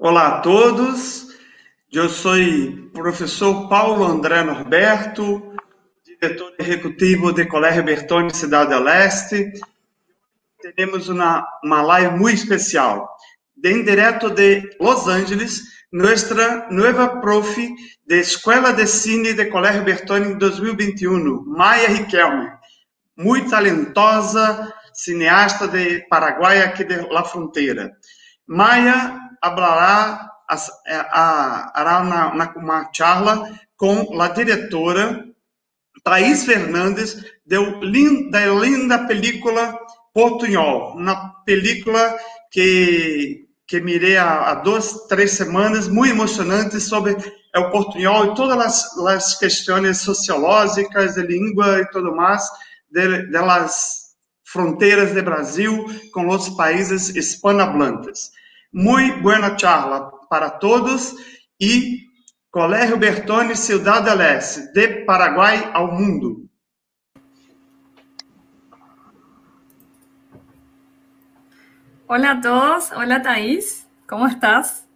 Olá a todos, eu sou professor Paulo André Norberto, diretor executivo de Colégio Bertone Cidade do Leste. Temos uma, uma live muito especial, de direto de Los Angeles, nossa nova prof de Escola de Cine de Colégio Bertone em 2021, Maia Riquelme, muito talentosa, cineasta de Paraguai, aqui de La Fronteira. Maia hablará, hará uma, uma charla com a diretora Thaís Fernandes de, da linda película Portunhol, uma película que, que mirei há, há duas, três semanas, muito emocionante sobre o Portunhol e todas as, as questões sociológicas, de língua e tudo mais, de, das fronteiras do Brasil com os países hispanohablantes. Muito boa charla para todos e Colégio Bertone Ciudad del Este, de Paraguai ao mundo. Hola a todos, hola Thais, ¿cómo estás?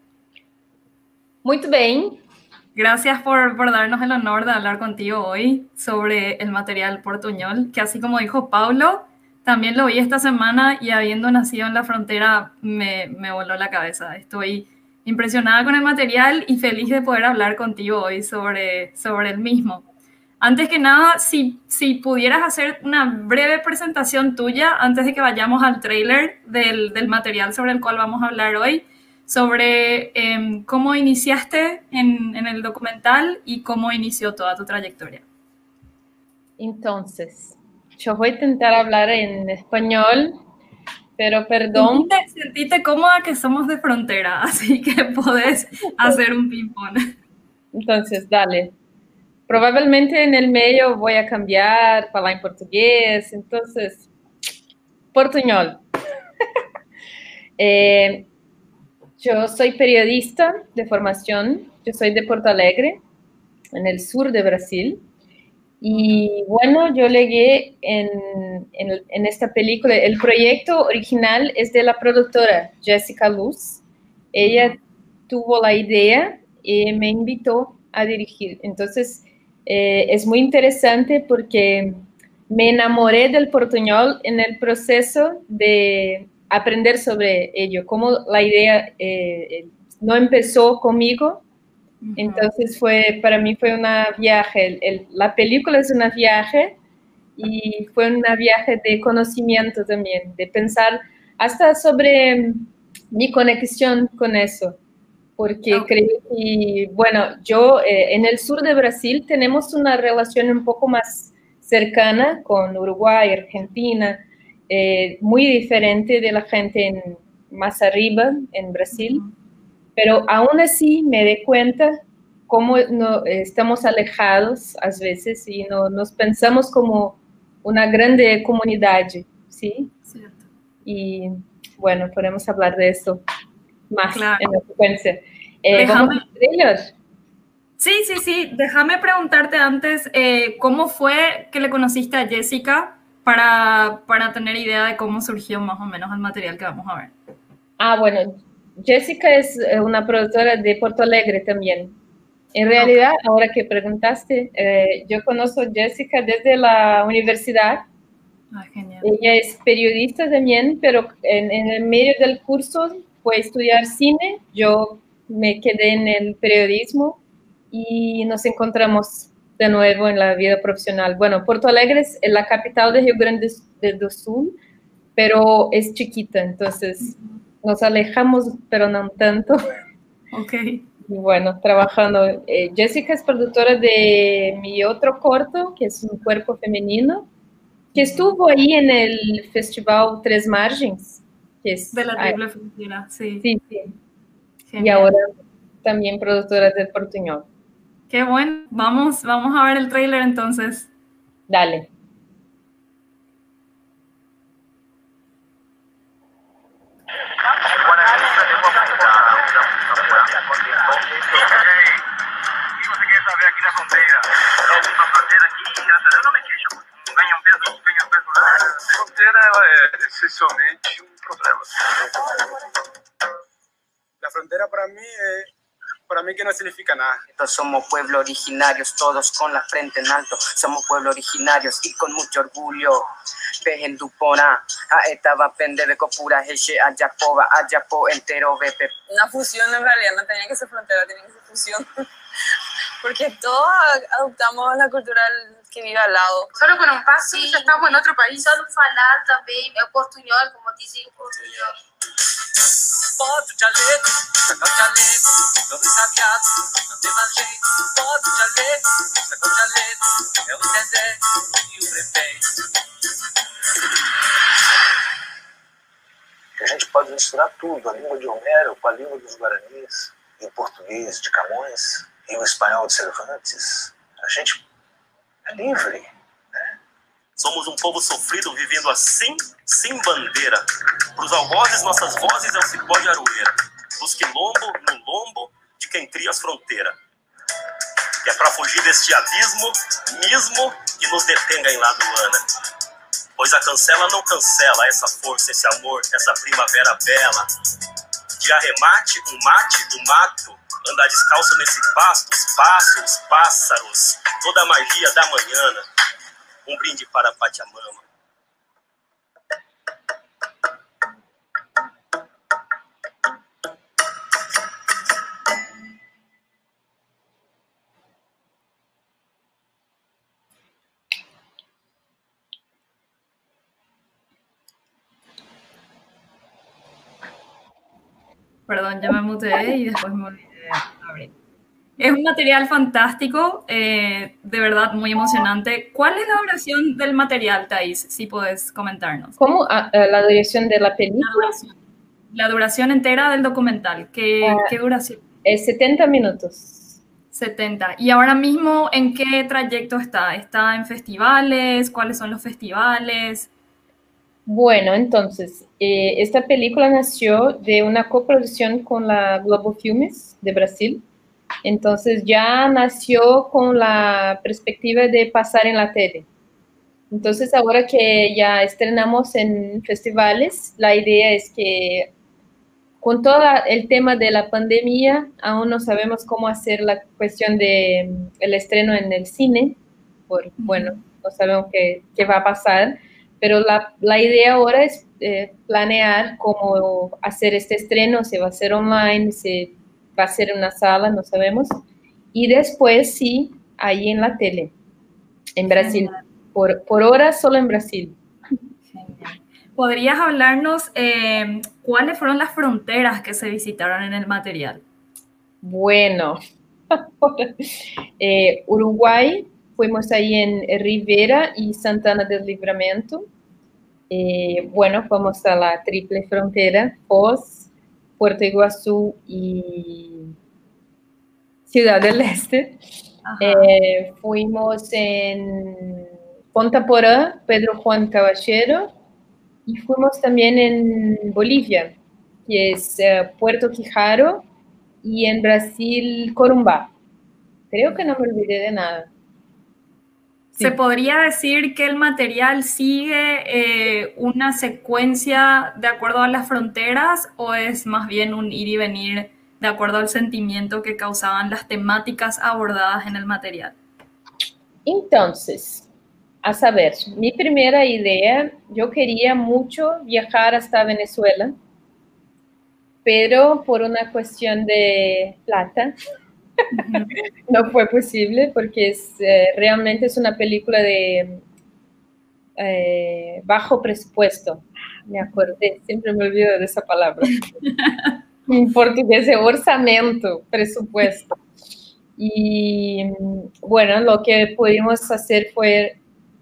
Muito bem. Gracias por, por, darnos el honor de hablar contigo hoy sobre el material portuñol, que así como dijo Paulo, también lo vi esta semana y habiendo nacido en la frontera me, me voló la cabeza. Estoy impresionada con el material y feliz de poder hablar contigo hoy sobre, sobre el mismo. Antes que nada, si, si pudieras hacer una breve presentación tuya antes de que vayamos al trailer del, del material sobre el cual vamos a hablar hoy, sobre eh, cómo iniciaste en, en, el documental y cómo inició toda tu trayectoria. Entonces, yo voy a intentar hablar en español, pero perdón. Sentite, sentite cómoda que somos de frontera, así que podés hacer un ping-pong. Entonces, dale. Probablemente en el medio voy a cambiar, hablar en portugués, entonces, portuñol. eh, yo soy periodista de formación, yo soy de Porto Alegre, en el sur de Brasil. Y bueno, yo leí en, en, en, esta película, el proyecto original es de la productora Jessica Luz. Ella tuvo la idea y me invitó a dirigir. Entonces, eh, es muy interesante porque me enamoré del portuñol en el proceso de aprender sobre ello, como la idea eh, no empezó conmigo, entonces fue, para mí fue una viaje, el, el, la película es una viaje y fue una viaje de conocimiento también, de pensar hasta sobre mi conexión con eso, porque okay. creo que, bueno, yo eh, en el sur de Brasil tenemos una relación un poco más cercana con Uruguay, Argentina, eh, muy diferente de la gente en, más arriba en Brasil. Uh -huh pero aún así me di cuenta cómo no, estamos alejados a veces y no, nos pensamos como una grande comunidad, ¿sí? Cierto. Y bueno, podemos hablar de eso más claro. en la secuencia. Eh, Déjame... Sí, sí, sí. Déjame preguntarte antes, eh, ¿cómo fue que le conociste a Jessica para, para tener idea de cómo surgió más o menos el material que vamos a ver? Ah, bueno, Jessica es eh, una productora de Porto Alegre también. En realidad, okay. ahora que preguntaste, eh, yo conozco a Jessica desde la universidad. Ah, genial. Ella es periodista también, pero en, en, el medio del curso fue a estudiar cine. Yo me quedé en el periodismo y nos encontramos de nuevo en la vida profesional. Bueno, Porto Alegre es la capital de Rio Grande do Sul, pero es chiquita, entonces... Uh -huh nos alejamos, pero no tanto. Ok. Y bueno, trabajando. Eh, Jessica es productora de mi otro corto, que es un cuerpo femenino, que estuvo ahí en el festival Tres Margens. Que es, de la triple frontera, sí. Sí, sí. Genial. Y ahora también productora del Portuñol. Qué bueno. Vamos, vamos a ver el tráiler entonces. Dale. Fronteira ela é essencialmente um problema. frontera para mí es para mí que no significa nada. Somos pueblo originarios, todos con la frente en alto. Somos pueblo originarios y con mucho orgullo. Pejen dupona, a estaba pendebe copura, heche, ayapoba, ayapo, entero, bepe. Una fusión en realidad no tenía que ser frontera, tenía que ser fusión. Porque todos adoptamos la cultura que vive al lado. Solo con un paso ya estamos en otro país. Solo falar también el portuñol, como dicen portuñol. Bota o jaleco, saca o jaleco, todo ensabiado, não tem mais jeito. Bota o jaleco, saca o jaleco, é o Zezé e o prefeito. A gente pode misturar tudo, a língua de Homero com a língua dos Guaranis, e o português de Camões, e o espanhol de Cervantes. A gente é livre. Somos um povo sofrido vivendo assim, sem bandeira. Para os algozes, nossas vozes é o cipó de aroeira. Dos quilombo, no lombo, de quem cria as fronteiras. E é para fugir deste abismo, mesmo que nos detenga em ladoana. Pois a cancela não cancela essa força, esse amor, essa primavera bela. De arremate, um mate do mato, andar descalço nesse pasto, os pássaros, toda a magia da manhã um brinde para Pachamama. Perdón, ya me muteé y después me olvidé. Es un material fantástico, eh, de verdad muy emocionante. ¿Cuál es la duración del material, Thais? Si puedes comentarnos. ¿Cómo? Ah, eh, ¿La duración de la película? La duración, entera del documental. ¿Qué, ah, ¿qué duración? Es 70 minutos. 70. ¿Y ahora mismo en qué trayecto está? ¿Está en festivales? ¿Cuáles son los festivales? Bueno, entonces, eh, esta película nació de una coproducción con la Globo Filmes de Brasil entonces ya nació con la perspectiva de pasar en la tele. Entonces ahora que ya estrenamos en festivales, la idea es que con todo el tema de la pandemia, aún no sabemos cómo hacer la cuestión de mm, el estreno en el cine, por, bueno, no sabemos qué, qué va a pasar, pero la, la idea ahora es eh, planear cómo hacer este estreno, se va a hacer online, se va a ser en una sala, no sabemos. Y después sí, ahí en la tele, en Brasil. Por, por hora solo en Brasil. ¿Podrías hablarnos eh, cuáles fueron las fronteras que se visitaron en el material? Bueno, eh, Uruguay, fuimos ahí en Rivera y Santana del Livramento. Eh, bueno, fuimos a la triple frontera, Foz, Puerto Iguazú y Ciudad del Este. Eh, fuimos en Ponta Porã, Pedro Juan Caballero, y fuimos también en Bolivia, que es eh, Puerto Quijaro, y en Brasil, Corumbá. Creo que no me olvidé de nada. ¿Se podría decir que el material sigue eh, una secuencia de acuerdo a las fronteras o es más bien un ir y venir de acuerdo al sentimiento que causaban las temáticas abordadas en el material? Entonces, a saber, mi primera idea, yo quería mucho viajar hasta Venezuela, pero por una cuestión de plata, no fue posible porque es, eh, realmente es una película de eh, bajo presupuesto. Me acordé, siempre me olvido de esa palabra. en portugués es orçamento, presupuesto. Y bueno, lo que pudimos hacer fue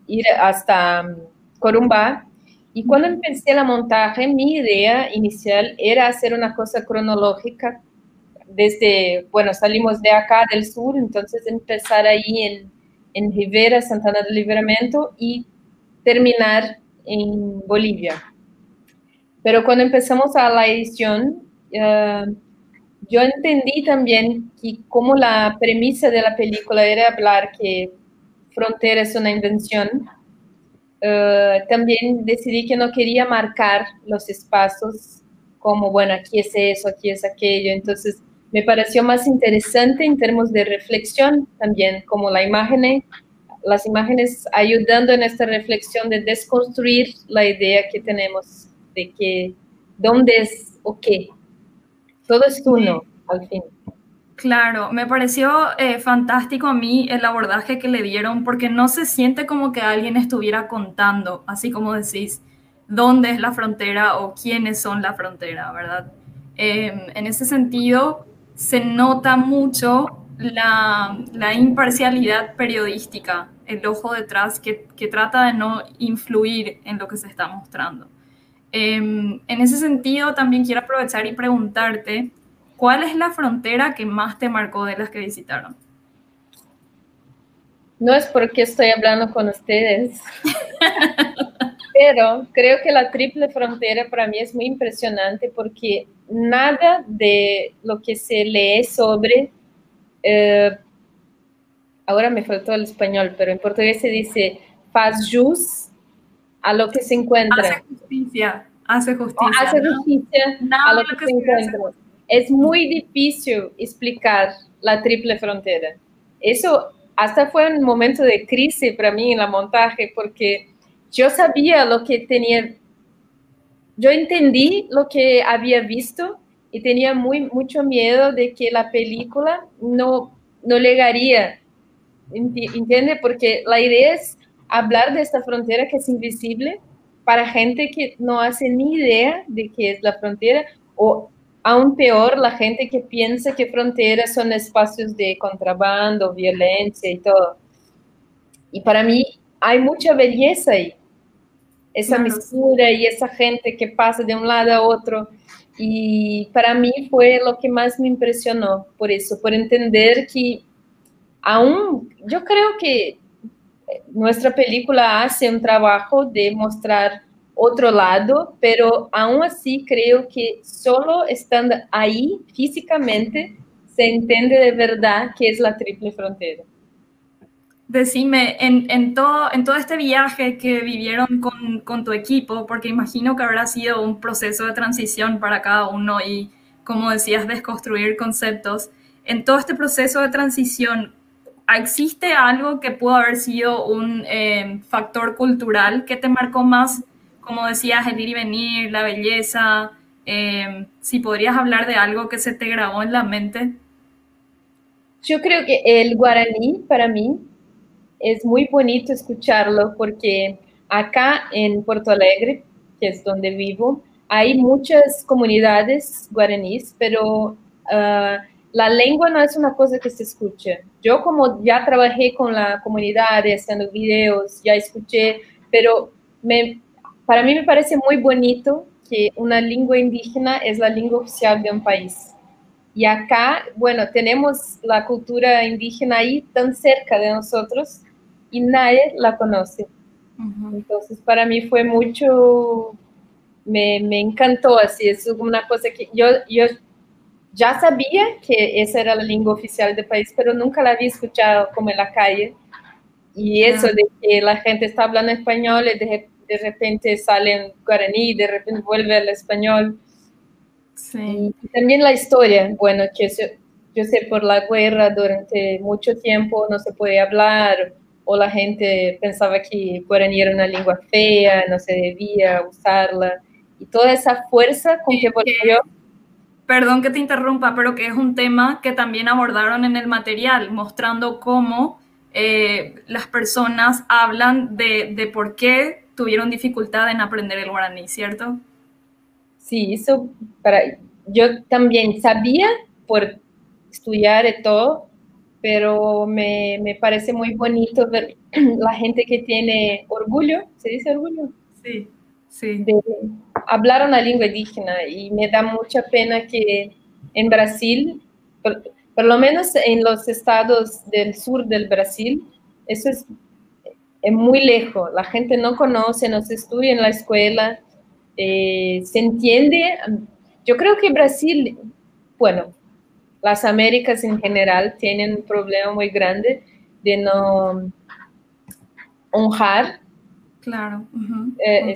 ir hasta um, Corumbá. Y cuando empecé la montaje, mi idea inicial era hacer una cosa cronológica desde, bueno, salimos de acá del sur, entonces empezar ahí en, en Rivera, Santana del Libramento y terminar en Bolivia. Pero cuando empezamos a la edición, uh, yo entendí también que como la premisa de la película era hablar que frontera es una invención, uh, también decidí que no quería marcar los espacios como, bueno, aquí es eso, aquí es aquello. Entonces, me pareció más interesante en términos de reflexión también, como la imagen, las imágenes ayudando en esta reflexión de desconstruir la idea que tenemos de que dónde es o qué. Todo es uno, al fin. Claro, me pareció eh, fantástico a mí el abordaje que le dieron porque no se siente como que alguien estuviera contando, así como decís, dónde es la frontera o quiénes son la frontera, ¿verdad? Em, en ese sentido, se nota mucho la, imparcialidad periodística, el ojo detrás que, trata de no influir en lo que se está mostrando. Em, en ese sentido, también quiero aprovechar y preguntarte, ¿cuál es la frontera que más te marcó de las que visitaron? No es porque estoy hablando con ustedes. Pero creo que la triple frontera para mí es muy impresionante porque nada de lo que se lee sobre, eh, ahora me faltó el español, pero en portugués se dice faz jus a lo que se encuentra. Hace justicia, hace justicia. Hace justicia a lo que, se encuentra. Es muy difícil explicar la triple frontera. Eso hasta fue un momento de crisis para mí en la montaje porque yo sabía lo que tenía, yo entendí lo que había visto y tenía muy, mucho miedo de que la película no, no llegaría, ¿entiende? Porque la idea es hablar de esta frontera que es invisible para gente que no hace ni idea de qué es la frontera o aún peor la gente que piensa que fronteras son espacios de contrabando, violencia y todo. Y para mí hay mucha belleza ahí esa mistura y esa gente que pasa de un lado a otro. Y para mí fue lo que más me impresionó por eso, por entender que aún yo creo que nuestra película hace un trabajo de mostrar otro lado, pero aún así creo que solo estando ahí físicamente se entiende de verdad qué es la triple frontera. Decime, en, en, todo, en todo este viaje que vivieron con, con, tu equipo, porque imagino que habrá sido un proceso de transición para cada uno y, como decías, desconstruir conceptos, en todo este proceso de transición, ¿existe algo que pudo haber sido un eh, factor cultural que te marcó más? Como decías, el ir y venir, la belleza, eh, si podrías hablar de algo que se te grabó en la mente. Yo creo que el guaraní para mí es muy bonito escucharlo porque acá en Porto Alegre, que es donde vivo, hay muchas comunidades guaraníes, pero ah, la lengua no es una cosa que se escuche. Yo como ya trabajé con la comunidad haciendo videos, ya escuché, pero me, para mí me parece muy bonito que una lengua indígena es la lengua oficial de un país. Y acá, bueno, tenemos la cultura indígena ahí tan cerca de nosotros y nadie la conoce. Entonces, para mí fue mucho, me, me, encantó así, es una cosa que yo, yo ya sabía que esa era la lengua oficial del país, pero nunca la había escuchado como en la calle. Y eso de que la gente está hablando español y de, de repente sale en guaraní, de repente vuelve al español. Sí. Y también la historia, bueno, que yo, yo sé por la guerra durante mucho tiempo no se puede hablar, o la gente pensaba que guaraní era una lengua fea, no se debía usarla, y toda esa fuerza con que volvió. Perdón que te interrumpa, pero que es un tema que también abordaron en el material, mostrando cómo eh, las personas hablan de, de por qué tuvieron dificultad en aprender el guaraní, ¿cierto? Sí, eso para yo también sabía por estudiar y todo, pero me, me, parece muy bonito ver la gente que tiene orgullo, ¿se dice orgullo? Sí, sí. De hablar una lengua indígena y me da mucha pena que en Brasil, por, lo menos en los estados del sur del Brasil, eso es, es muy lejos, la gente no conoce, no se estudia en la escuela, eh, se entiende. Yo creo que Brasil, bueno, las Américas en general tienen un problema muy grande de no honrar. Claro. Eh,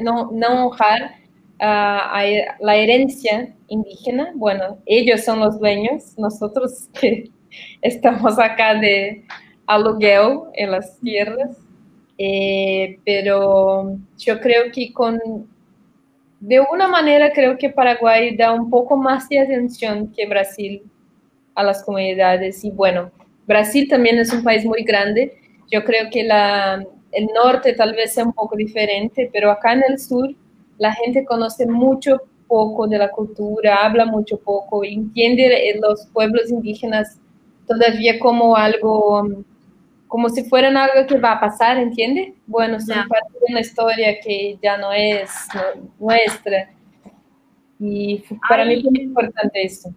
no, no honrar a, a la herencia indígena. Bueno, ellos son los dueños, nosotros que estamos acá de aluguel en las tierras. Eh, pero yo creo que con, de una manera creo que Paraguay da un poco más de atención que Brasil a las comunidades. Y bueno, Brasil también es un país muy grande. Yo creo que la, el norte tal vez sea un poco diferente, pero acá en el sur la gente conoce mucho poco de la cultura, habla mucho poco, entiende los pueblos indígenas todavía como algo como si fueran algo que va a pasar, ¿entiende? Bueno, son parte de una historia que ya no es nuestra. Y para mí es muy importante eso.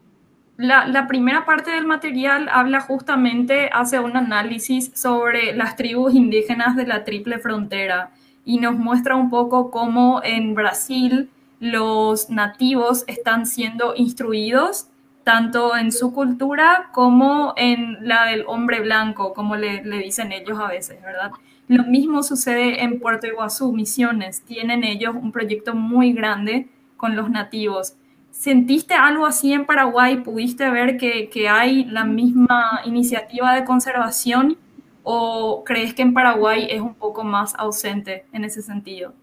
La, la, primera parte del material habla justamente, hace un análisis sobre las tribus indígenas de la triple frontera y nos muestra un poco cómo en Brasil los nativos están siendo instruidos tanto en su cultura como en la del hombre blanco, como le, dicen ellos a veces, ¿verdad? Lo mismo sucede en Puerto Iguazú, Misiones. Tienen ellos un proyecto muy grande con los nativos. ¿Sentiste algo así en Paraguay? ¿Pudiste ver que, que hay la misma iniciativa de conservación o crees que en Paraguay es un poco más ausente en ese sentido?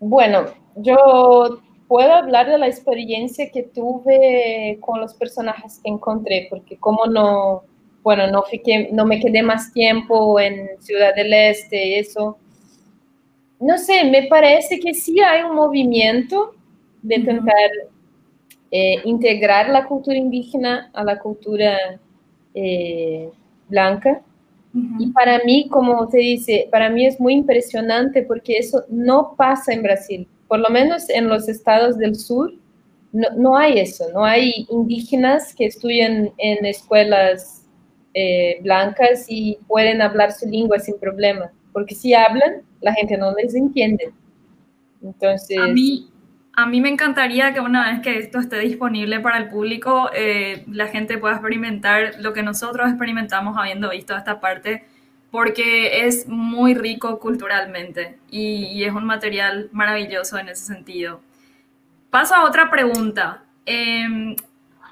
Bueno, yo puedo hablar de la experiencia que tuve con los personajes que encontré, porque como no, bueno, no, fiqué, no me quedé más tiempo en Ciudad del Este, eso, no sé, me parece que sí hay un movimiento de intentar eh, integrar la cultura indígena a la cultura eh, blanca. Y para mí, como te dice, para mí es muy impresionante porque eso no pasa en Brasil por lo menos en los estados del sur, no, hay eso, no hay indígenas que estudian en escuelas eh, blancas y pueden hablar su lengua sin problema, porque si hablan, la gente no les entiende. Entonces... A mí, a mí me encantaría que una vez que esto esté disponible para el público, eh, la gente pueda experimentar lo que nosotros experimentamos habiendo visto esta parte porque es muy rico culturalmente y, es un material maravilloso en ese sentido. Paso a otra pregunta. Eh,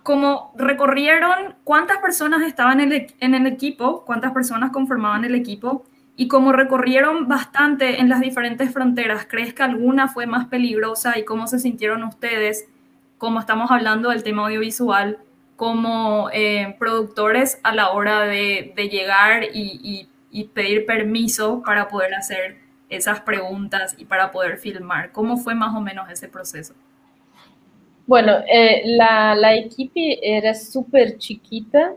como recorrieron, ¿cuántas personas estaban en el, en el equipo? ¿Cuántas personas conformaban el equipo? Y como recorrieron bastante en las diferentes fronteras, ¿crees que alguna fue más peligrosa y cómo se sintieron ustedes, como estamos hablando del tema audiovisual, como eh, productores a la hora de, de llegar y, y, y pedir permiso para poder hacer esas preguntas y para poder filmar. ¿Cómo fue más o menos ese proceso? Bueno, eh, la, la equipo era súper chiquita.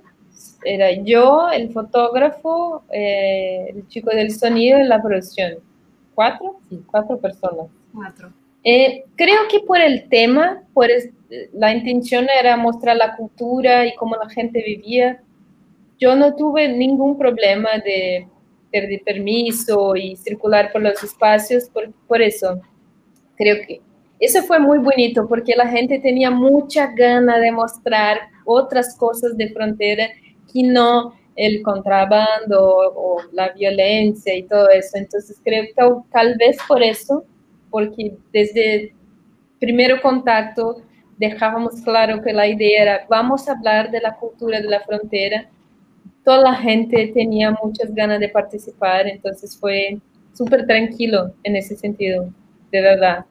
Era yo, el fotógrafo, eh, el chico del sonido y la producción. ¿Cuatro? Sí, cuatro personas. Cuatro. Eh, creo que por el tema, por la intención era mostrar la cultura y cómo la gente vivía yo no tuve ningún problema de pedir permiso y circular por los espacios, por, por eso creo que eso fue muy bonito porque la gente tenía mucha gana de mostrar otras cosas de frontera que no el contrabando o, la violencia y todo eso. Entonces creo que tal, vez por eso, porque desde primero contacto dejábamos claro que la idea era vamos a hablar de la cultura de la frontera toda la gente tenía muchas ganas de participar, entonces fue súper tranquilo en ese sentido, de verdad.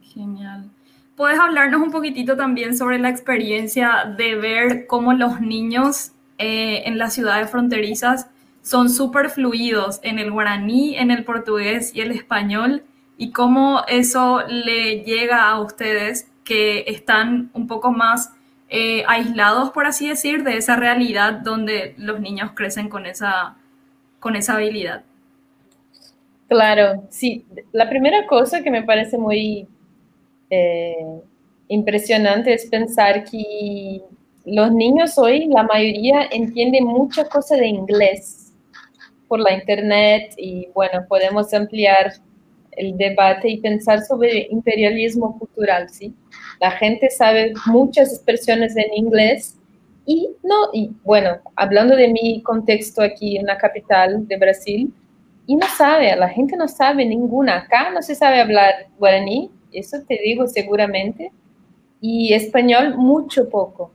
Genial. ¿Puedes hablarnos un poquitito también sobre la experiencia de ver cómo los niños eh, en las ciudades fronterizas son súper fluidos en el guaraní, en el portugués y el español y cómo eso le llega a ustedes que están un poco más eh, aislados, por así decir, de esa realidad donde los niños crecen con esa, con esa habilidad. Claro, sí. La primera cosa que me parece muy eh, impresionante es pensar que los niños hoy, la mayoría, entienden muchas cosas de inglés por la internet y bueno, podemos ampliar el debate y pensar sobre imperialismo cultural, ¿sí? La gente sabe muchas expresiones en inglés y no, y bueno, hablando de mi contexto aquí en la capital de Brasil, y no sabe, la gente no sabe ninguna. Acá no se sabe hablar guaraní, eso te digo seguramente, y español mucho poco.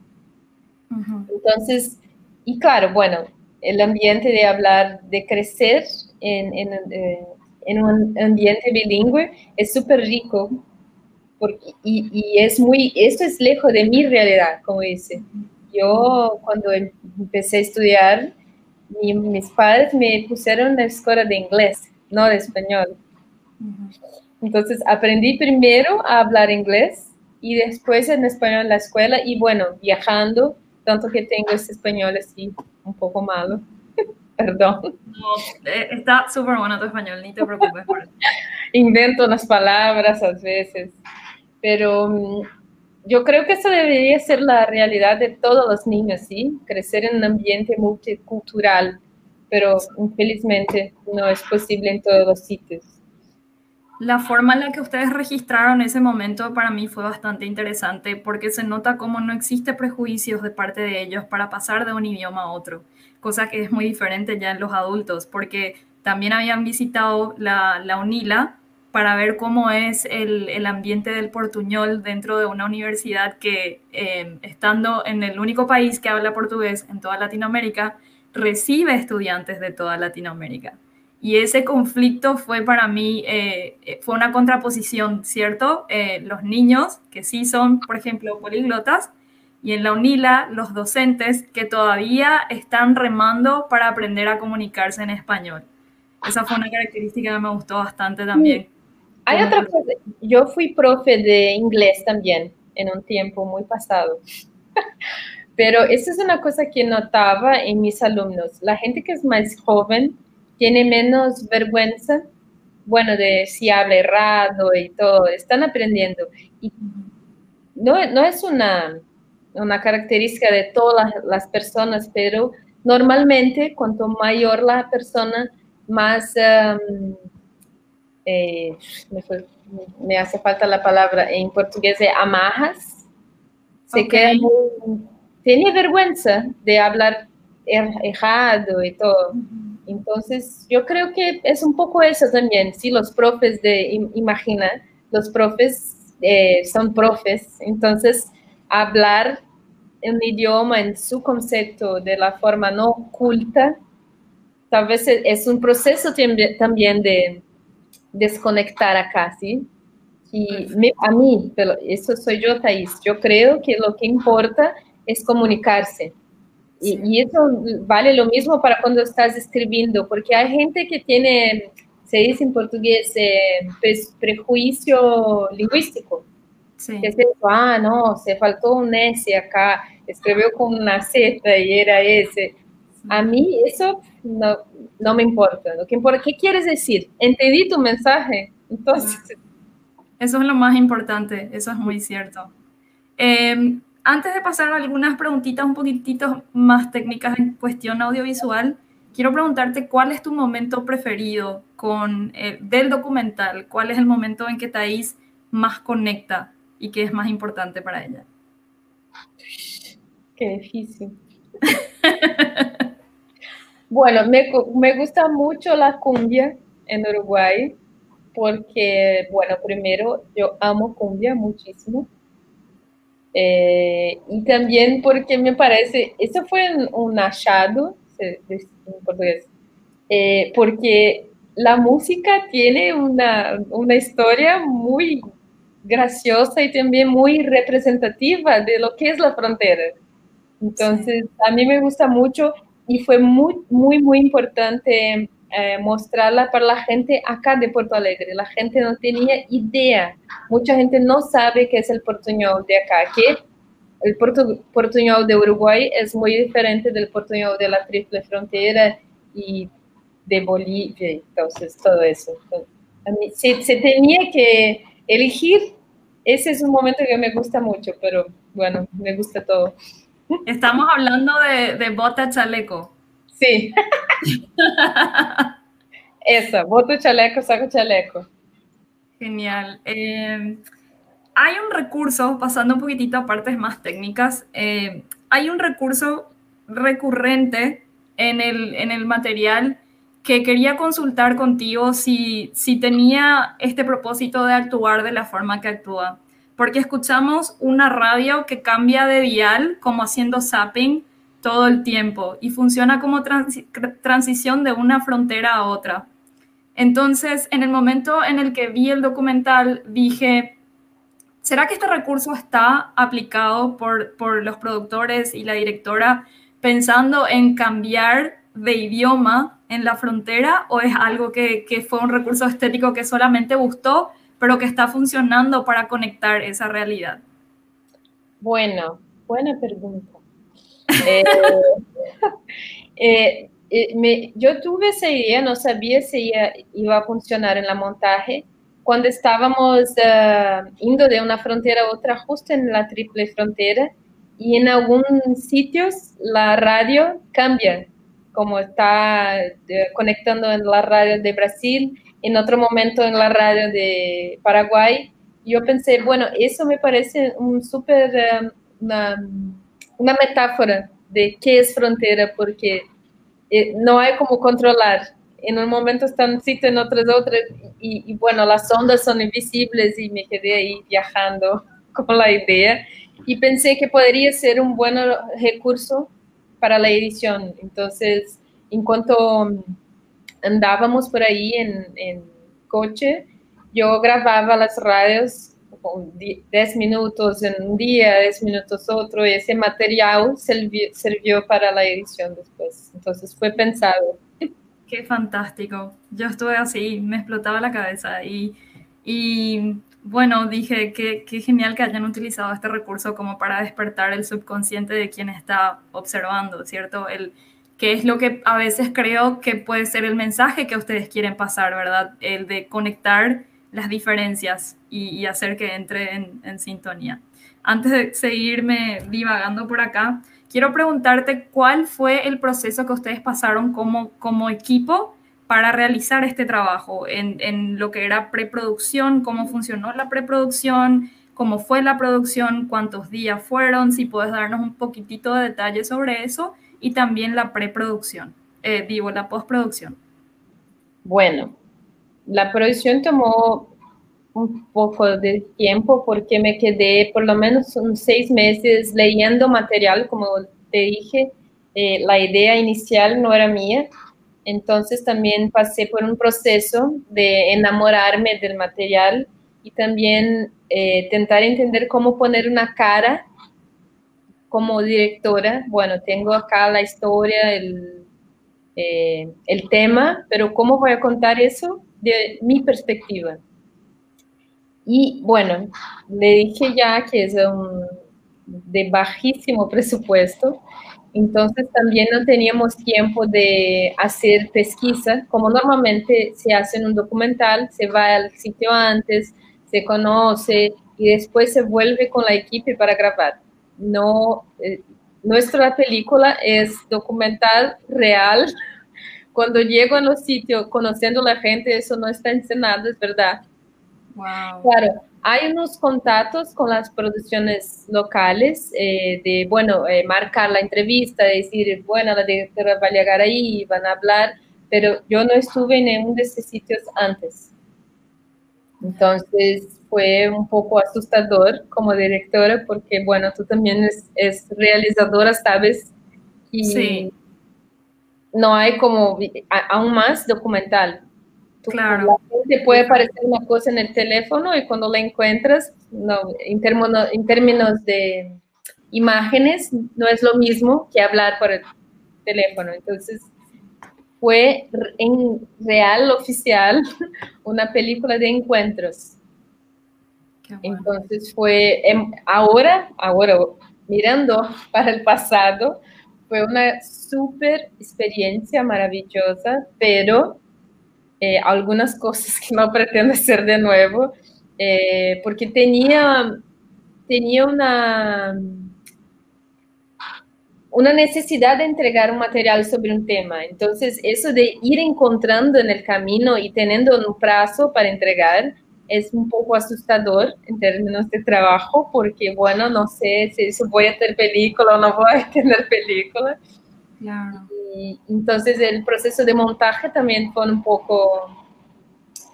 Entonces, y claro, bueno, el ambiente de hablar, de crecer en, en, eh, en un ambiente bilingüe es súper rico porque, y, y, es muy, esto es lejos de mi realidad, como dice. Yo cuando empecé a estudiar, mi, mis padres me pusieron en la escuela de inglés, no de español. Entonces aprendí primero a hablar inglés y después en español en la escuela y bueno, viajando, tanto que tengo ese español así un poco malo. Perdón. No, eh, está súper bueno tu español, ni te preocupes por eso. Invento unas palabras a veces, pero mm, yo creo que eso debería ser la realidad de todos los niños, ¿sí? Crecer en un ambiente multicultural, pero infelizmente no es posible en todos los sitios. La forma en la que ustedes registraron ese momento para mí fue bastante interesante porque se nota cómo no existe prejuicios de parte de ellos para pasar de un idioma a otro, cosa que es muy diferente ya en los adultos, porque también habían visitado la, la UNILA para ver cómo es el, el, ambiente del portuñol dentro de una universidad que, eh, estando en el único país que habla portugués en toda Latinoamérica, recibe estudiantes de toda Latinoamérica. Y ese conflicto fue para mí, eh, fue una contraposición, ¿cierto? Eh, los niños, que sí son, por ejemplo, políglotas, y en la UNILA, los docentes que todavía están remando para aprender a comunicarse en español. Esa fue una característica que me gustó bastante también. Hay otra cosa, yo fui profe de inglés también en un tiempo muy pasado. Pero esa es una cosa que notaba en mis alumnos. La gente que es más joven tiene menos vergüenza, bueno, de si habla errado y todo, están aprendiendo. Y no, no es una, una característica de todas las personas, pero normalmente cuanto mayor la persona, más, um, eh, me, fue, me, hace falta la palabra en portugués, de amarras, se okay. queda muy, tiene vergüenza de hablar er, errado y todo. Entonces, yo creo que es un poco eso también, si los profes de, imagina, los profes eh, son profes, entonces hablar un idioma en su concepto de la forma no oculta, tal vez es un proceso también de desconectar acá, ¿sí? Y me, a mí, pero eso soy yo, Thais, yo creo que lo que importa es comunicarse. Y, y, eso vale lo mismo para cuando estás escribiendo, porque hay gente que tiene, se dice en portugués, eh, prejuicio lingüístico. Sí. Que es eso, ah, no, se faltó un S acá, escribió con una Z y era S. A mí eso no, no me importa. Lo que importa, ¿qué quieres decir? Entendí tu mensaje. Entonces. Eso es lo más importante, eso es muy cierto. Eh, antes de pasar a algunas preguntitas un poquitito más técnicas en cuestión audiovisual, quiero preguntarte cuál es tu momento preferido con el, del documental, cuál es el momento en que Thais más conecta y que es más importante para ella. Qué difícil. bueno, me, me gusta mucho la cumbia en Uruguay porque, bueno, primero yo amo cumbia muchísimo eh, y también porque me parece, eso fue un hallado, en portugués, eh, porque la música tiene una, una, historia muy graciosa y también muy representativa de lo que es la frontera. Entonces, a mí me gusta mucho y fue muy, muy, muy importante eh, mostrarla para la gente acá de Porto Alegre. La gente no tenía idea. Mucha gente no sabe qué es el portuñol de acá, que el portu portuñol de Uruguay es muy diferente del portuñol de la triple frontera y de Bolivia, entonces todo eso. Mí, se, se tenía que elegir, ese es un momento que me gusta mucho, pero bueno, me gusta todo. Estamos hablando de, de bota chaleco. Sí. Esa, boto chaleco, saco chaleco. Genial. Eh, hay un recurso, pasando un poquitito a partes más técnicas, eh, hay un recurso recurrente en el, en el material que quería consultar contigo si, si tenía este propósito de actuar de la forma que actúa. Porque escuchamos una radio que cambia de dial como haciendo zapping todo el tiempo y funciona como transición de una frontera a otra. Entonces, en el momento en el que vi el documental, dije, ¿será que este recurso está aplicado por, los productores y la directora pensando en cambiar de idioma en la frontera o es algo que, fue un recurso estético que solamente gustó, pero que está funcionando para conectar esa realidad? Bueno, buena pregunta. Eh, eh, eh, me, yo tuve esa idea, no sabía si iba a funcionar en la montaje. Cuando estábamos uh, indo de una frontera a otra, justo en la triple frontera, y en algunos sitios la radio cambia como está conectando en la radio de Brasil, en otro momento en la radio de Paraguay. Yo pensé, bueno, eso me parece un súper, eh, una, una, metáfora de qué es frontera, porque eh, no hay como controlar. En un momento está en un sitio, en otro es otro, y, y bueno, las ondas son invisibles y me quedé ahí viajando con la idea y pensé que podría ser un buen recurso para la edición. Entonces, en cuanto andábamos por ahí en, en coche, yo grababa las radios con 10 minutos en un día, 10 minutos otro, y ese material sirvió, sirvió para la edición después. Entonces fue pensado. Qué fantástico. Yo estuve así, me explotaba la cabeza y, y bueno, dije que qué genial que hayan utilizado este recurso como para despertar el subconsciente de quien está observando, ¿cierto? El, que es lo que a veces creo que puede ser el mensaje que ustedes quieren pasar, ¿verdad? El de conectar las diferencias y, hacer que entre en, en, sintonía. Antes de seguirme divagando por acá, quiero preguntarte cuál fue el proceso que ustedes pasaron como, como equipo para realizar este trabajo en, en lo que era preproducción, cómo funcionó la preproducción, cómo fue la producción, cuántos días fueron, si puedes darnos un poquitito de detalle sobre eso y también la preproducción, eh, digo, la postproducción. Bueno, la producción tomó un poco de tiempo porque me quedé por lo menos unos seis meses leyendo material, como te dije, eh, la idea inicial no era mía, entonces también pasé por un proceso de enamorarme del material y también eh, intentar entender cómo poner una cara como directora. Bueno, tengo acá la historia, el, eh, el tema, pero ¿cómo voy a contar eso de mi perspectiva? Y bueno, le dije ya que es de bajísimo presupuesto, entonces también no teníamos tiempo de hacer pesquisa, como normalmente se hace en un documental, se va al sitio antes, se conoce y después se vuelve con la equipe para grabar. No, eh, nuestra película es documental real. Cuando llego a los sitios conociendo a la gente, eso no está encenado, es verdad. Wow. Claro, hay unos contactos con las producciones locales eh, de, bueno, eh, marcar la entrevista, decir, bueno, la directora va a llegar ahí, van a hablar, pero yo no estuve en ninguno de esos sitios antes. Entonces fue un poco asustador como directora porque, bueno, tú también es, es realizadora, ¿sabes? Y sí. no hay como, aún más documental, Claro. Te puede parecer una cosa en el teléfono y cuando la encuentras, no, en, términos, en términos de imágenes, no es lo mismo que hablar por el teléfono. Entonces, fue en real, oficial, una película de encuentros. Entonces fue, em, ahora, ahora mirando para el pasado, fue una súper experiencia maravillosa, pero eh, algunas cosas que no pretendo hacer de nuevo, eh, porque tenía, tenía una, una necesidad de entregar un material sobre un tema. Entonces, eso de ir encontrando en el camino y teniendo un plazo para entregar es un poco asustador en términos de trabajo, porque, bueno, no sé si voy a tener película o no voy a tener película. Claro. Y entonces el proceso de montaje también fue un poco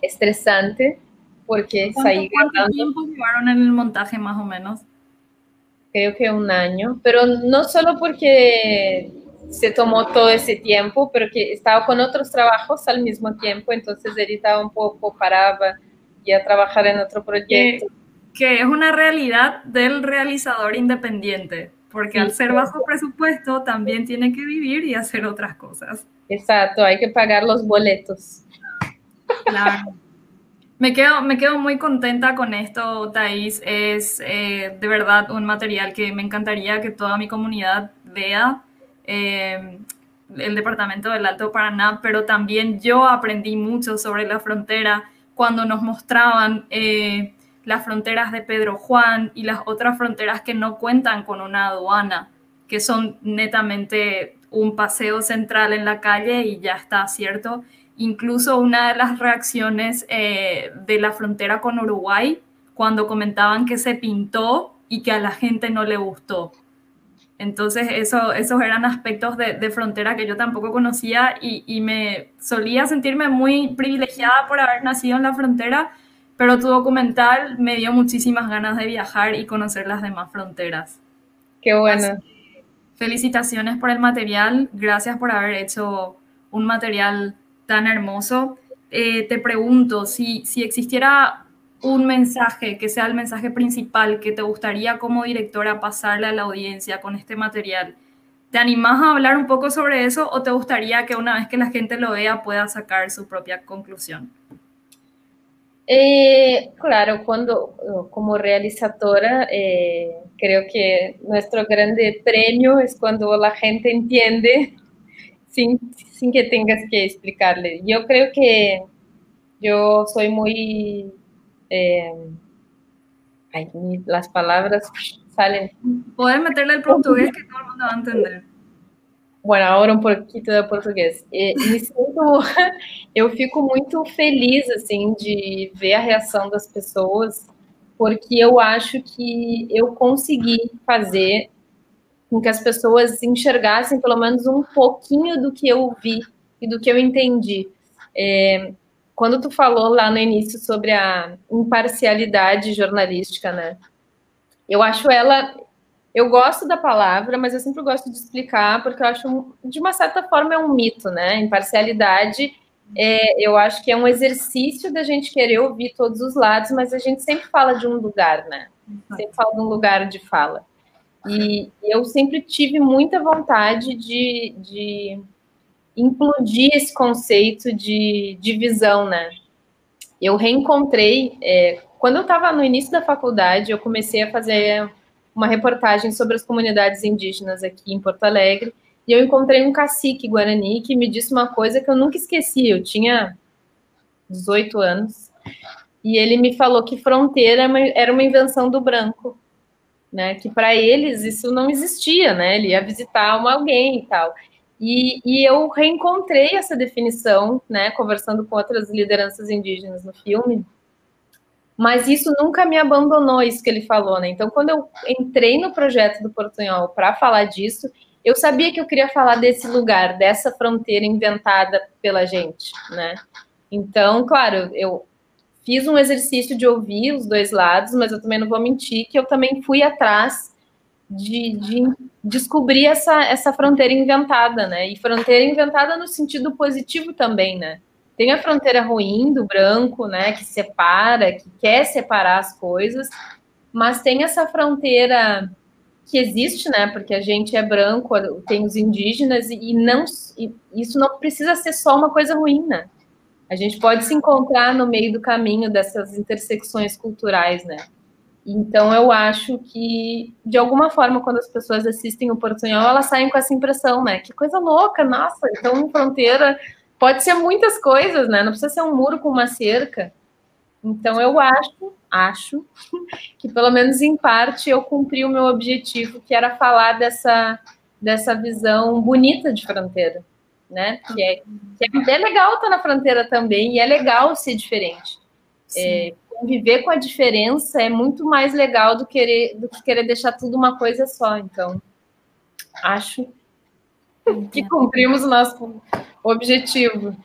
estresante porque ¿Cuánto, saí cuánto tiempo llevaron en el montaje más o menos? creo que un año, pero no solo porque se tomó todo ese tiempo, pero que estaba con otros trabajos al mismo tiempo, entonces editaba un poco, paraba y a trabajar en otro Que, proyecto. que es una realidad del realizador independiente, porque al ser bajo presupuesto también tiene que vivir y hacer otras cosas. Exacto, hay que pagar los boletos. Claro. Me quedo, me quedo muy contenta con esto, Thais. Es eh, de verdad un material que me encantaría que toda mi comunidad vea. eh, el departamento del Alto Paraná, pero también yo aprendí mucho sobre la frontera cuando nos mostraban eh, las fronteras de Pedro Juan y las otras fronteras que no cuentan con una aduana, que son netamente un paseo central en la calle y ya está, ¿cierto? Incluso una de las reacciones eh, de la frontera con Uruguay, cuando comentaban que se pintó y que a la gente no le gustó. Entonces, eso, esos eran aspectos de, de frontera que yo tampoco conocía y, y, me solía sentirme muy privilegiada por haber nacido en la frontera, pero tu documental me dio muchísimas ganas de viajar y conocer las demás fronteras. Qué bueno. Felicitaciones por el material, gracias por haber hecho un material tan hermoso. Eh, te pregunto, si, si existiera un mensaje que sea el mensaje principal que te gustaría como directora pasarle a la audiencia con este material, ¿te animás a hablar un poco sobre eso o te gustaría que una vez que la gente lo vea pueda sacar su propia conclusión? Eh, claro, cuando como realizadora eh, creo que nuestro grande premio es cuando la gente entiende sin, sin que tengas que explicarle. Yo creo que yo soy muy eh, ay, las palabras salen. Poder meterle el portugués que todo el mundo va a entender. Bueno, agora um pouquinho de português. Me sinto, eu fico muito feliz assim de ver a reação das pessoas, porque eu acho que eu consegui fazer com que as pessoas enxergassem pelo menos um pouquinho do que eu vi e do que eu entendi. É, quando tu falou lá no início sobre a imparcialidade jornalística, né? Eu acho ela, eu gosto da palavra, mas eu sempre gosto de explicar porque eu acho, de uma certa forma, é um mito, né? Imparcialidade, é, eu acho que é um exercício da gente querer ouvir todos os lados, mas a gente sempre fala de um lugar, né? Sempre fala de um lugar de fala. E eu sempre tive muita vontade de, de implodir esse conceito de divisão, né? Eu reencontrei, é, quando eu estava no início da faculdade, eu comecei a fazer uma reportagem sobre as comunidades indígenas aqui em Porto Alegre, e eu encontrei um cacique guarani que me disse uma coisa que eu nunca esqueci, eu tinha 18 anos, e ele me falou que fronteira era uma invenção do branco, né? Que para eles isso não existia, né? Ele ia visitar uma alguém e tal. E, e, eu reencontrei essa definição, né, conversando com outras lideranças indígenas no filme, mas isso nunca me abandonou, isso que ele falou, né? Então, quando eu entrei no projeto do Portunhol para falar disso, eu sabia que eu queria falar desse lugar, dessa fronteira inventada pela gente, né? Então, claro, eu fiz um exercício de ouvir os dois lados, mas eu também não vou mentir que eu também fui atrás de, de, descobrir essa, essa fronteira inventada, né? E fronteira inventada no sentido positivo também, né? Tem a fronteira ruim do branco, né? Que separa, que quer separar as coisas, mas tem essa fronteira que existe, né? Porque a gente é branco, tem os indígenas e não e isso não precisa ser só uma coisa ruim, né? A gente pode se encontrar no meio do caminho dessas intersecções culturais, né? Então, eu acho que, de alguma forma, quando as pessoas assistem o Portunhol, elas saem com essa impressão, né? Que coisa louca, nossa, então fronteira pode ser muitas coisas, né? Não precisa ser um muro com uma cerca. Então, eu acho, acho, que pelo menos em parte eu cumpri o meu objetivo, que era falar dessa, dessa visão bonita de fronteira, né? Que é, que é legal estar na fronteira também, e é legal ser diferente. É, conviver com a diferença é muito mais legal do, querer, do que querer deixar tudo uma coisa só. Então, acho que cumprimos o nosso objetivo.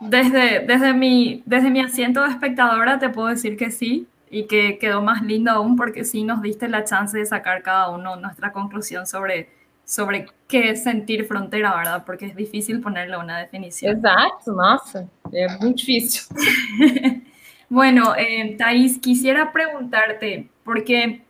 Desde, desde, mi, desde mi asiento de espectadora te puedo decir que sí y que quedó más lindo aún porque sí nos diste la chance de sacar cada uno nuestra conclusión sobre, sobre qué es sentir frontera, ¿verdad? Porque es difícil ponerle una definición. Exacto, nossa, é muito difícil. bueno, eh, Thais, quisiera preguntarte, porque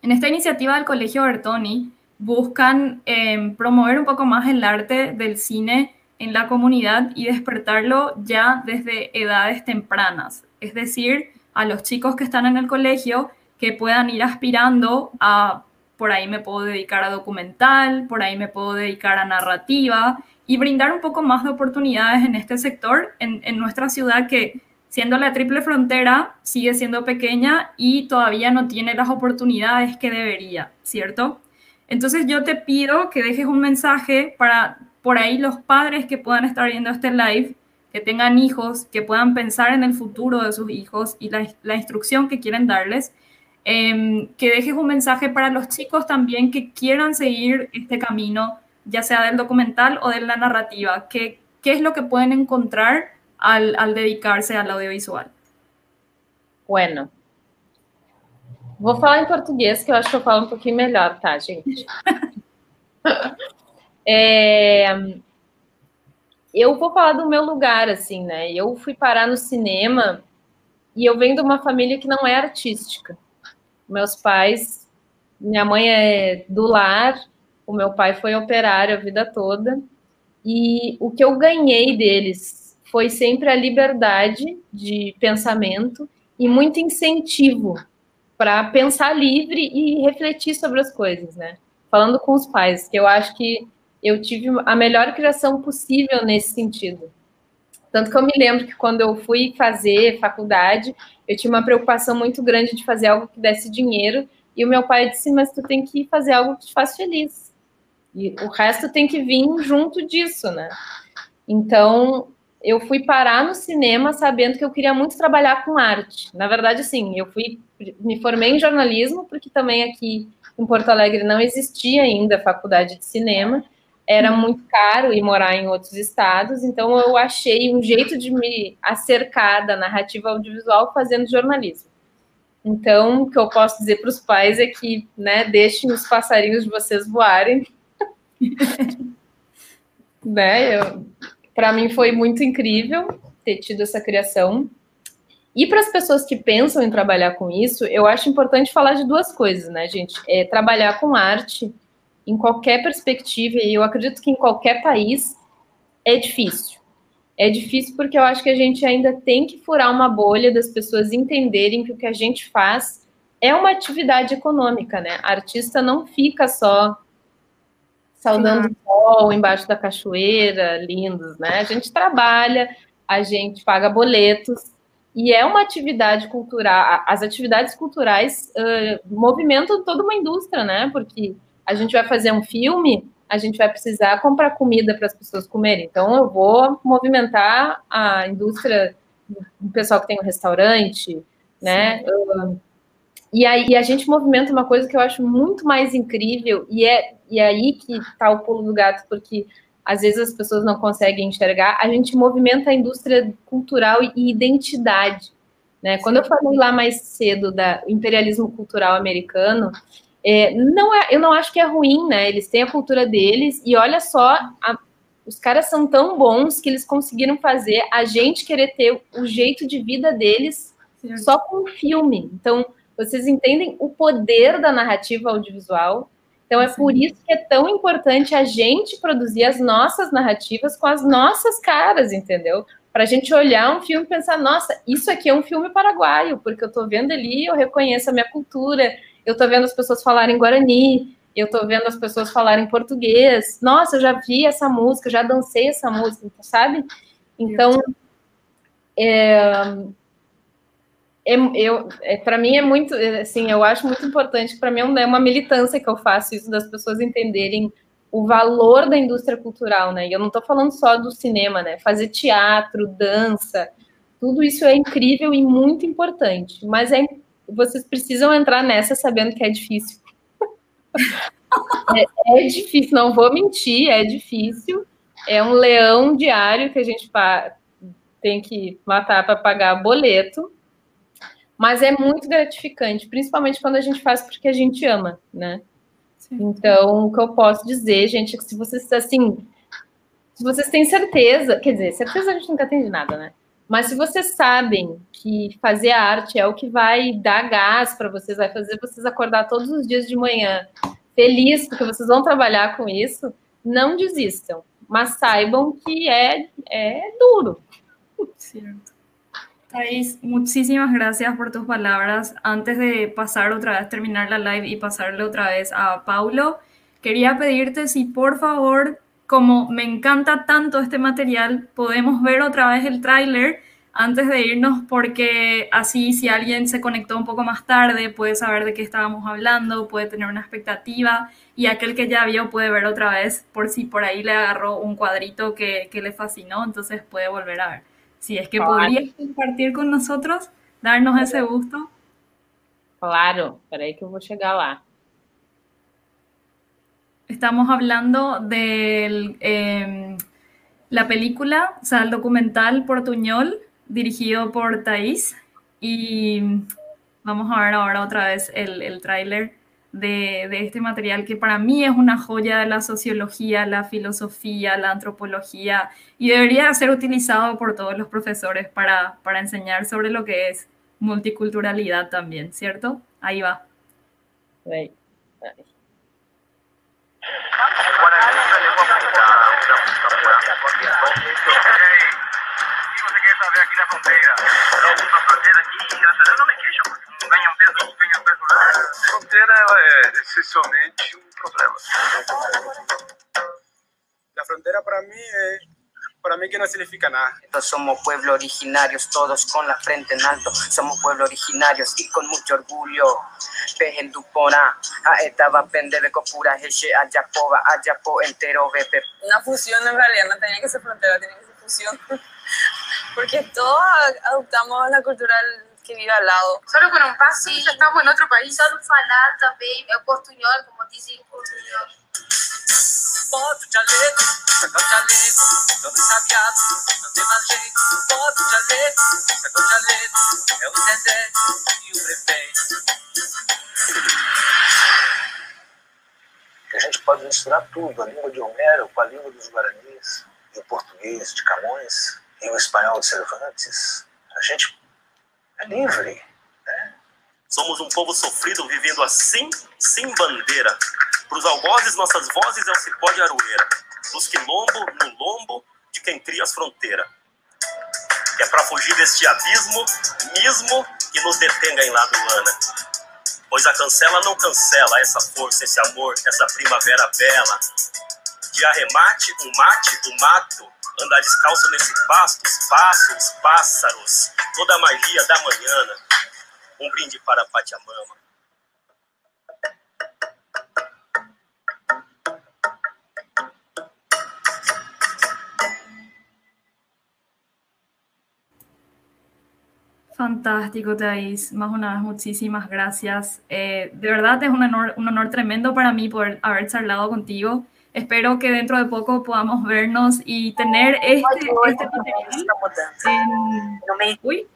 en esta iniciativa del Colegio Bertoni buscan eh, promover un poco más el arte del cine en la comunidad y despertarlo ya desde edades tempranas, es decir, a los chicos que están en el colegio que puedan ir aspirando a, por ahí me puedo dedicar a documental, por ahí me puedo dedicar a narrativa y brindar un poco más de oportunidades en este sector, en, en nuestra ciudad que siendo la triple frontera sigue siendo pequeña y todavía no tiene las oportunidades que debería, ¿cierto? Entonces yo te pido que dejes un mensaje para por ahí los padres que puedan estar viendo este live, que tengan hijos, que puedan pensar en el futuro de sus hijos y la, instrucción que quieren darles, em, que dejes un mensaje para los chicos también que quieran seguir este camino, ya sea del documental o de la narrativa, ¿qué, qué es lo que pueden encontrar al, al dedicarse al audiovisual? Bueno, Vou falar em português, que eu acho que eu falo um pouquinho melhor, tá, gente? é, eu vou falar do meu lugar, assim, né? Eu fui parar no cinema e eu venho de uma família que não é artística. Meus pais, minha mãe é do lar, o meu pai foi operário a vida toda, e o que eu ganhei deles foi sempre a liberdade de pensamento e muito incentivo para pensar livre e refletir sobre as coisas, né? Falando com os pais, que eu acho que eu tive a melhor criação possível nesse sentido. Tanto que eu me lembro que quando eu fui fazer faculdade, eu tinha uma preocupação muito grande de fazer algo que desse dinheiro, e o meu pai disse: Mas tu tem que fazer algo que te faz feliz. E o resto tem que vir junto disso, né? Então, eu fui parar no cinema sabendo que eu queria muito trabalhar com arte. Na verdade, sim, eu fui me formei em jornalismo porque também aqui em Porto Alegre não existia ainda faculdade de cinema, era uhum. muito caro ir morar em outros estados, então eu achei um jeito de me acercar da narrativa audiovisual fazendo jornalismo. Então, o que eu posso dizer para os pais é que, né, deixem os passarinhos de vocês voarem. né? Para mim foi muito incrível ter tido essa criação. E para as pessoas que pensam em trabalhar com isso, eu acho importante falar de duas coisas, né, gente? É trabalhar com arte em qualquer perspectiva, e eu acredito que em qualquer país é difícil. É difícil porque eu acho que a gente ainda tem que furar uma bolha das pessoas entenderem que o que a gente faz é uma atividade econômica, né? A artista não fica só saudando o sol embaixo da cachoeira, lindos, né? A gente trabalha, a gente paga boletos, e é uma atividade cultural, as atividades culturais uh, movimentam toda uma indústria, né? Porque a gente vai fazer um filme, a gente vai precisar comprar comida para as pessoas comerem. Então, eu vou movimentar a indústria do pessoal que tem um restaurante, né? Uh, e aí a gente movimenta uma coisa que eu acho muito mais incrível, e é, e é aí que está o pulo do gato, porque às vezes as pessoas não conseguem enxergar, a gente movimenta a indústria cultural e identidade. Né? Quando eu falei lá mais cedo do imperialismo cultural americano, é, não é, eu não acho que é ruim, né? Eles têm a cultura deles, e olha só, a, os caras são tão bons que eles conseguiram fazer a gente querer ter o jeito de vida deles Sim. só com o filme. Então, vocês entendem o poder da narrativa audiovisual, então é Sim. por isso que é tão importante a gente produzir as nossas narrativas com as nossas caras, entendeu? Para a gente olhar um filme e pensar, nossa, isso aqui é um filme paraguaio, porque eu estou vendo ali, eu reconheço a minha cultura, eu estou vendo as pessoas falarem guarani, eu estou vendo as pessoas falarem português. Nossa, eu já vi essa música, já dancei essa música, sabe? Então, é, é, eu, é, para mim é muito, é, assim, eu acho muito importante, para mim é uma militância que eu faço isso das pessoas entenderem o valor da indústria cultural, né? E eu não estou falando só do cinema, né? Fazer teatro, dança, tudo isso é incrível e muito importante, mas é, vocês precisam entrar nessa sabendo que é difícil. É, é difícil, não vou mentir, é difícil. É um leão diário que a gente tem que matar para pagar boleto. Mas é muito gratificante, principalmente quando a gente faz porque a gente ama, né? Sim. Então, o que eu posso dizer, gente, é que se vocês, assim, se vocês têm certeza, quer dizer, certeza a gente nunca tem de nada, né? Mas se vocês sabem que fazer arte é o que vai dar gás para vocês, vai fazer vocês acordar todos os dias de manhã feliz porque vocês vão trabalhar com isso, não desistam. Mas saibam que é, é duro. Cierto. Muchísimas gracias por tus palabras. Antes de pasar otra vez, terminar la live y pasarle otra vez a Paulo, quería pedirte si por favor, como me encanta tanto este material, podemos ver otra vez el tráiler antes de irnos porque así si alguien se conectó un poco más tarde puede saber de qué estábamos hablando, puede tener una expectativa y aquel que ya vio puede ver otra vez por si por ahí le agarró un cuadrito que, que le fascinó, entonces puede volver a ver. Si es que podrías compartir con nosotros, darnos ese gusto. Claro, ahí que voy a llegar lá. Estamos hablando de eh, la película, o sea, el documental Portuñol, dirigido por Thais. Y vamos a ver ahora otra vez el, el tráiler de, este material que para mí es una joya de la sociología, la filosofía, la antropología y debería ser utilizado por todos los profesores para, para enseñar sobre lo que es multiculturalidad también, ¿cierto? Ahí va. É essencialmente um problema. A fronteira para mim é para mí que no significa nada. Somos pueblo originarios, todos con la frente en alto. Somos pueblo originarios y con mucho orgullo. Pejen dupona, a estaba pendebe copura, heche, ayapoba, ayapo entero, bepe. Una fusión en realidad no tenía que ser frontera, tenía que ser fusión. Porque todos adoptamos la cultura que vive al lado. Solo con un paso sí. ya estamos en otro país. Solo falar também é o portunhol, como dizem em portunhol. Bota o chaleco, saca o chaleco, todo sabiado, não tem mais jeito. Bota o chaleco, saca o chaleco, é o intendente e o prefeito. Que a gente pode misturar tudo, a língua de Homero com a língua dos Guaranis, e o português de Camões, e o espanhol de Cervantes, a gente é livre. Né? Somos um povo sofrido vivendo assim, sem bandeira. Para os algozes, nossas vozes é o cipó de aroeira. Nos quilombo, no lombo de quem cria as fronteiras. É para fugir deste abismo, mesmo que nos detenga em lado lana. Pois a cancela não cancela essa força, esse amor, essa primavera bela. De arremate, um mate do mato, andar descalço nesse pasto, os pássaros, pássaros, toda a magia da manhã. Um brinde para a Pachamama. Fantástico, Thais. Más una vez, muchísimas gracias. Eh, de verdad es un honor, un honor tremendo para mí poder haber charlado contigo. Espero que dentro de poco podamos vernos y tener este, este material. En, uy,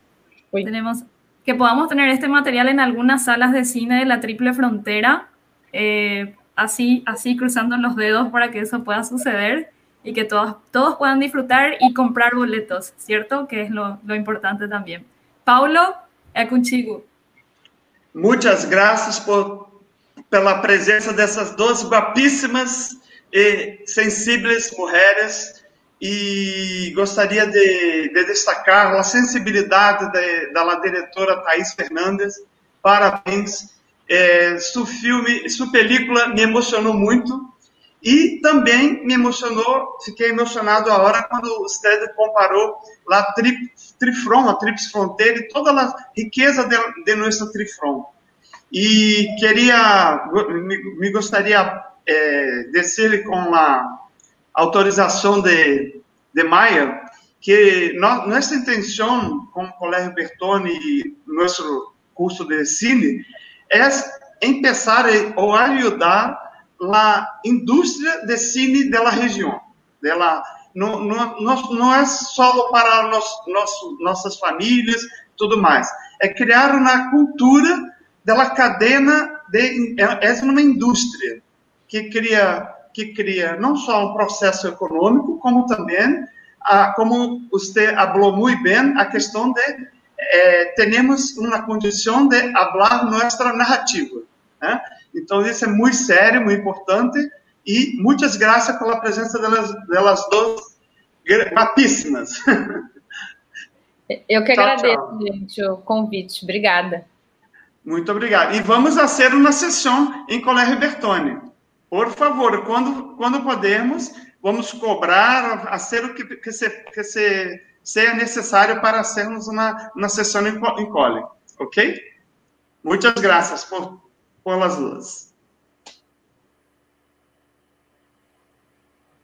uy. Tenemos, que podamos tener este material en algunas salas de cine de la Triple Frontera, eh, así, así cruzando los dedos para que eso pueda suceder y que todos, todos puedan disfrutar y comprar boletos, ¿cierto? Que es lo, lo importante también. Paulo, é contigo. Muitas graças por, pela presença dessas duas guapíssimas e sensíveis mulheres e gostaria de, de destacar a sensibilidade de, da diretora Thais Fernandes. Parabéns. É, seu filme, sua película me emocionou muito e também me emocionou, fiquei emocionado a hora quando você comparou a tri, Trifron, a Trips Fronteira e toda a riqueza de, de nossa Trifron. E queria, me, me gostaria é, descer com a autorização de, de Maia, que no, nossa intenção com o Colégio Bertone e nosso curso de cine é começar ou ajudar a indústria de cine da região. Dela, não, não, não é só para nós, nosso, nossas famílias, tudo mais. É criar uma cultura da cadena de é, é uma indústria que cria que cria não só um processo econômico como também ah, como você falou muito bem a questão de eh, temos uma condição de falar nossa narrativa né? então isso é muito sério muito importante e muitas graças pela presença delas delas duas guapíssimas eu que tchau, agradeço tchau. gente o convite obrigada muito obrigado. E vamos a ser uma sessão em Colégio Bertone. Por favor, quando, quando pudermos, vamos cobrar a ser o que, que, se, que se, seja necessário para sermos uma, uma sessão em, em cole. Ok? Muitas graças por, por las duas.